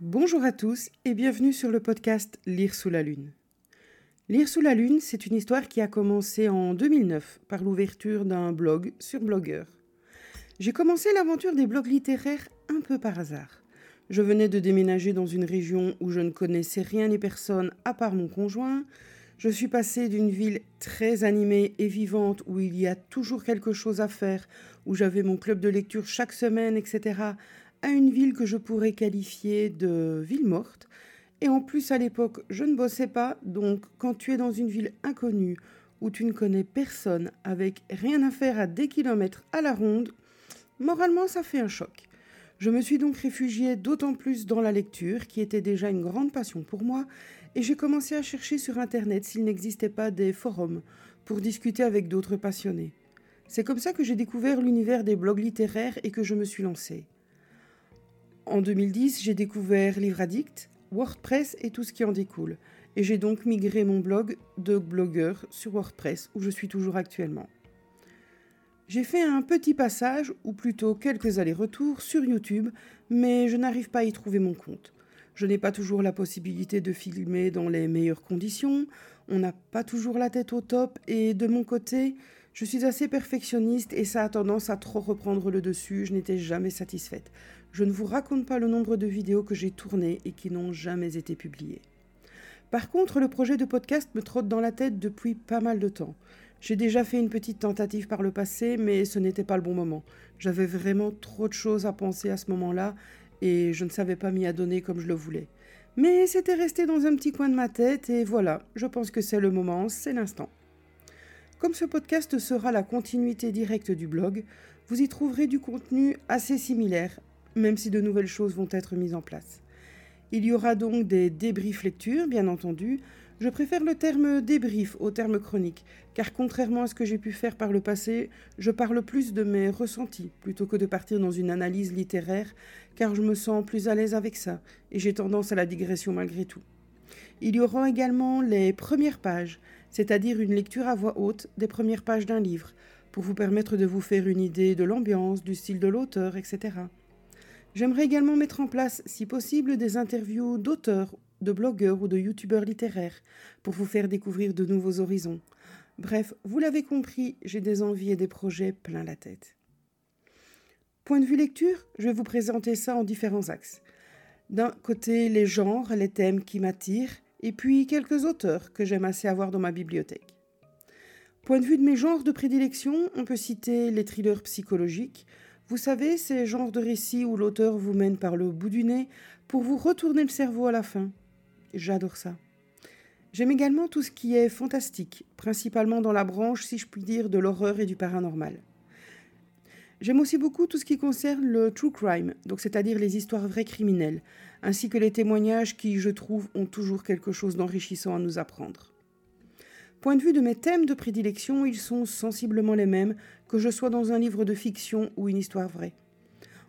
Bonjour à tous et bienvenue sur le podcast Lire sous la lune. Lire sous la lune, c'est une histoire qui a commencé en 2009 par l'ouverture d'un blog sur Blogueur. J'ai commencé l'aventure des blogs littéraires un peu par hasard. Je venais de déménager dans une région où je ne connaissais rien ni personne à part mon conjoint. Je suis passée d'une ville très animée et vivante où il y a toujours quelque chose à faire, où j'avais mon club de lecture chaque semaine, etc., à une ville que je pourrais qualifier de ville morte. Et en plus, à l'époque, je ne bossais pas, donc quand tu es dans une ville inconnue, où tu ne connais personne, avec rien à faire à des kilomètres à la ronde, moralement, ça fait un choc. Je me suis donc réfugiée d'autant plus dans la lecture, qui était déjà une grande passion pour moi, et j'ai commencé à chercher sur Internet s'il n'existait pas des forums pour discuter avec d'autres passionnés. C'est comme ça que j'ai découvert l'univers des blogs littéraires et que je me suis lancée. En 2010, j'ai découvert Livre Addict, WordPress et tout ce qui en découle. Et j'ai donc migré mon blog de blogueur sur WordPress où je suis toujours actuellement. J'ai fait un petit passage, ou plutôt quelques allers-retours, sur YouTube, mais je n'arrive pas à y trouver mon compte. Je n'ai pas toujours la possibilité de filmer dans les meilleures conditions, on n'a pas toujours la tête au top, et de mon côté, je suis assez perfectionniste et ça a tendance à trop reprendre le dessus, je n'étais jamais satisfaite. Je ne vous raconte pas le nombre de vidéos que j'ai tournées et qui n'ont jamais été publiées. Par contre, le projet de podcast me trotte dans la tête depuis pas mal de temps. J'ai déjà fait une petite tentative par le passé, mais ce n'était pas le bon moment. J'avais vraiment trop de choses à penser à ce moment-là et je ne savais pas m'y adonner comme je le voulais. Mais c'était resté dans un petit coin de ma tête et voilà, je pense que c'est le moment, c'est l'instant. Comme ce podcast sera la continuité directe du blog, vous y trouverez du contenu assez similaire même si de nouvelles choses vont être mises en place. Il y aura donc des débriefs lecture, bien entendu. Je préfère le terme débrief au terme chronique, car contrairement à ce que j'ai pu faire par le passé, je parle plus de mes ressentis plutôt que de partir dans une analyse littéraire, car je me sens plus à l'aise avec ça, et j'ai tendance à la digression malgré tout. Il y aura également les premières pages, c'est-à-dire une lecture à voix haute des premières pages d'un livre, pour vous permettre de vous faire une idée de l'ambiance, du style de l'auteur, etc. J'aimerais également mettre en place, si possible, des interviews d'auteurs, de blogueurs ou de youtubeurs littéraires pour vous faire découvrir de nouveaux horizons. Bref, vous l'avez compris, j'ai des envies et des projets plein la tête. Point de vue lecture, je vais vous présenter ça en différents axes. D'un côté, les genres, les thèmes qui m'attirent, et puis quelques auteurs que j'aime assez avoir dans ma bibliothèque. Point de vue de mes genres de prédilection, on peut citer les thrillers psychologiques, vous savez, ces genres de récits où l'auteur vous mène par le bout du nez pour vous retourner le cerveau à la fin. J'adore ça. J'aime également tout ce qui est fantastique, principalement dans la branche, si je puis dire, de l'horreur et du paranormal. J'aime aussi beaucoup tout ce qui concerne le true crime, donc c'est-à-dire les histoires vraies criminelles, ainsi que les témoignages qui, je trouve, ont toujours quelque chose d'enrichissant à nous apprendre. Point de vue de mes thèmes de prédilection, ils sont sensiblement les mêmes que je sois dans un livre de fiction ou une histoire vraie.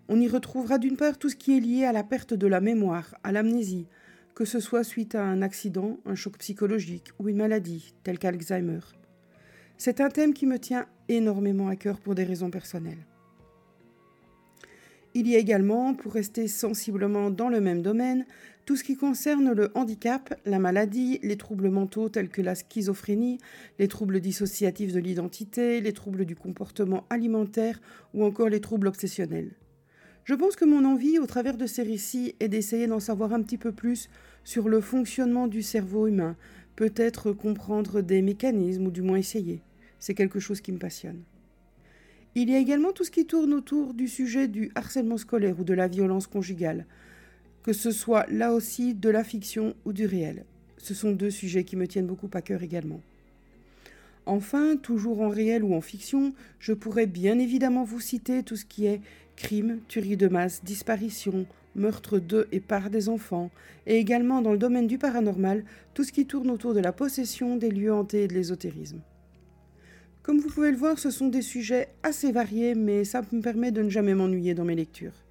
On y retrouvera d'une part tout ce qui est lié à la perte de la mémoire, à l'amnésie, que ce soit suite à un accident, un choc psychologique ou une maladie, telle qu'Alzheimer. C'est un thème qui me tient énormément à cœur pour des raisons personnelles. Il y a également, pour rester sensiblement dans le même domaine, tout ce qui concerne le handicap, la maladie, les troubles mentaux tels que la schizophrénie, les troubles dissociatifs de l'identité, les troubles du comportement alimentaire ou encore les troubles obsessionnels. Je pense que mon envie au travers de ces récits est d'essayer d'en savoir un petit peu plus sur le fonctionnement du cerveau humain, peut-être comprendre des mécanismes ou du moins essayer. C'est quelque chose qui me passionne. Il y a également tout ce qui tourne autour du sujet du harcèlement scolaire ou de la violence conjugale, que ce soit là aussi de la fiction ou du réel. Ce sont deux sujets qui me tiennent beaucoup à cœur également. Enfin, toujours en réel ou en fiction, je pourrais bien évidemment vous citer tout ce qui est crime, tuerie de masse, disparition, meurtre de et par des enfants, et également dans le domaine du paranormal, tout ce qui tourne autour de la possession, des lieux hantés et de l'ésotérisme. Comme vous pouvez le voir, ce sont des sujets assez variés, mais ça me permet de ne jamais m'ennuyer dans mes lectures.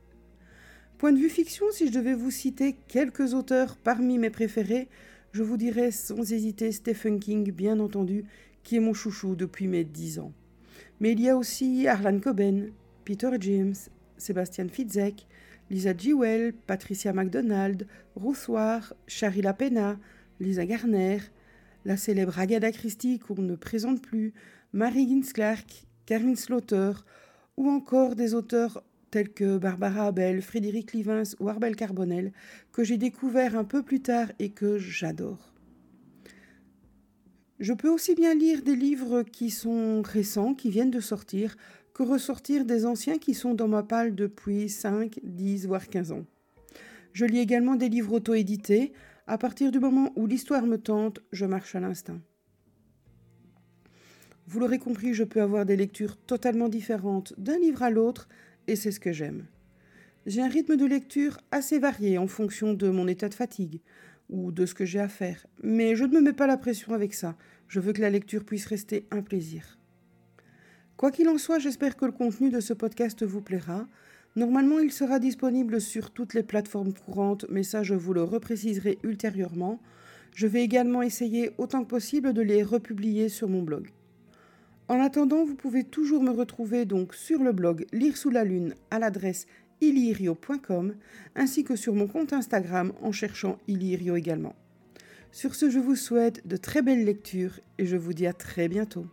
Point de vue fiction, si je devais vous citer quelques auteurs parmi mes préférés, je vous dirais sans hésiter Stephen King, bien entendu, qui est mon chouchou depuis mes dix ans. Mais il y a aussi Harlan Coben, Peter James, Sébastien Fitzek, Lisa Jewell, Patricia MacDonald, Ruth War, Sharila Pena, Lisa Garner, la célèbre Agatha Christie qu'on ne présente plus, Mary Gins Clark, Karine Slaughter, ou encore des auteurs tels que Barbara Abel, Frédéric Livins ou Arbel Carbonel, que j'ai découvert un peu plus tard et que j'adore. Je peux aussi bien lire des livres qui sont récents, qui viennent de sortir, que ressortir des anciens qui sont dans ma palle depuis 5, 10, voire 15 ans. Je lis également des livres auto-édités. À partir du moment où l'histoire me tente, je marche à l'instinct. Vous l'aurez compris, je peux avoir des lectures totalement différentes d'un livre à l'autre, et c'est ce que j'aime. J'ai un rythme de lecture assez varié en fonction de mon état de fatigue ou de ce que j'ai à faire, mais je ne me mets pas la pression avec ça. Je veux que la lecture puisse rester un plaisir. Quoi qu'il en soit, j'espère que le contenu de ce podcast vous plaira. Normalement, il sera disponible sur toutes les plateformes courantes, mais ça, je vous le repréciserai ultérieurement. Je vais également essayer autant que possible de les republier sur mon blog. En attendant, vous pouvez toujours me retrouver donc sur le blog Lire sous la lune à l'adresse ilirio.com ainsi que sur mon compte Instagram en cherchant Ilirio également. Sur ce, je vous souhaite de très belles lectures et je vous dis à très bientôt.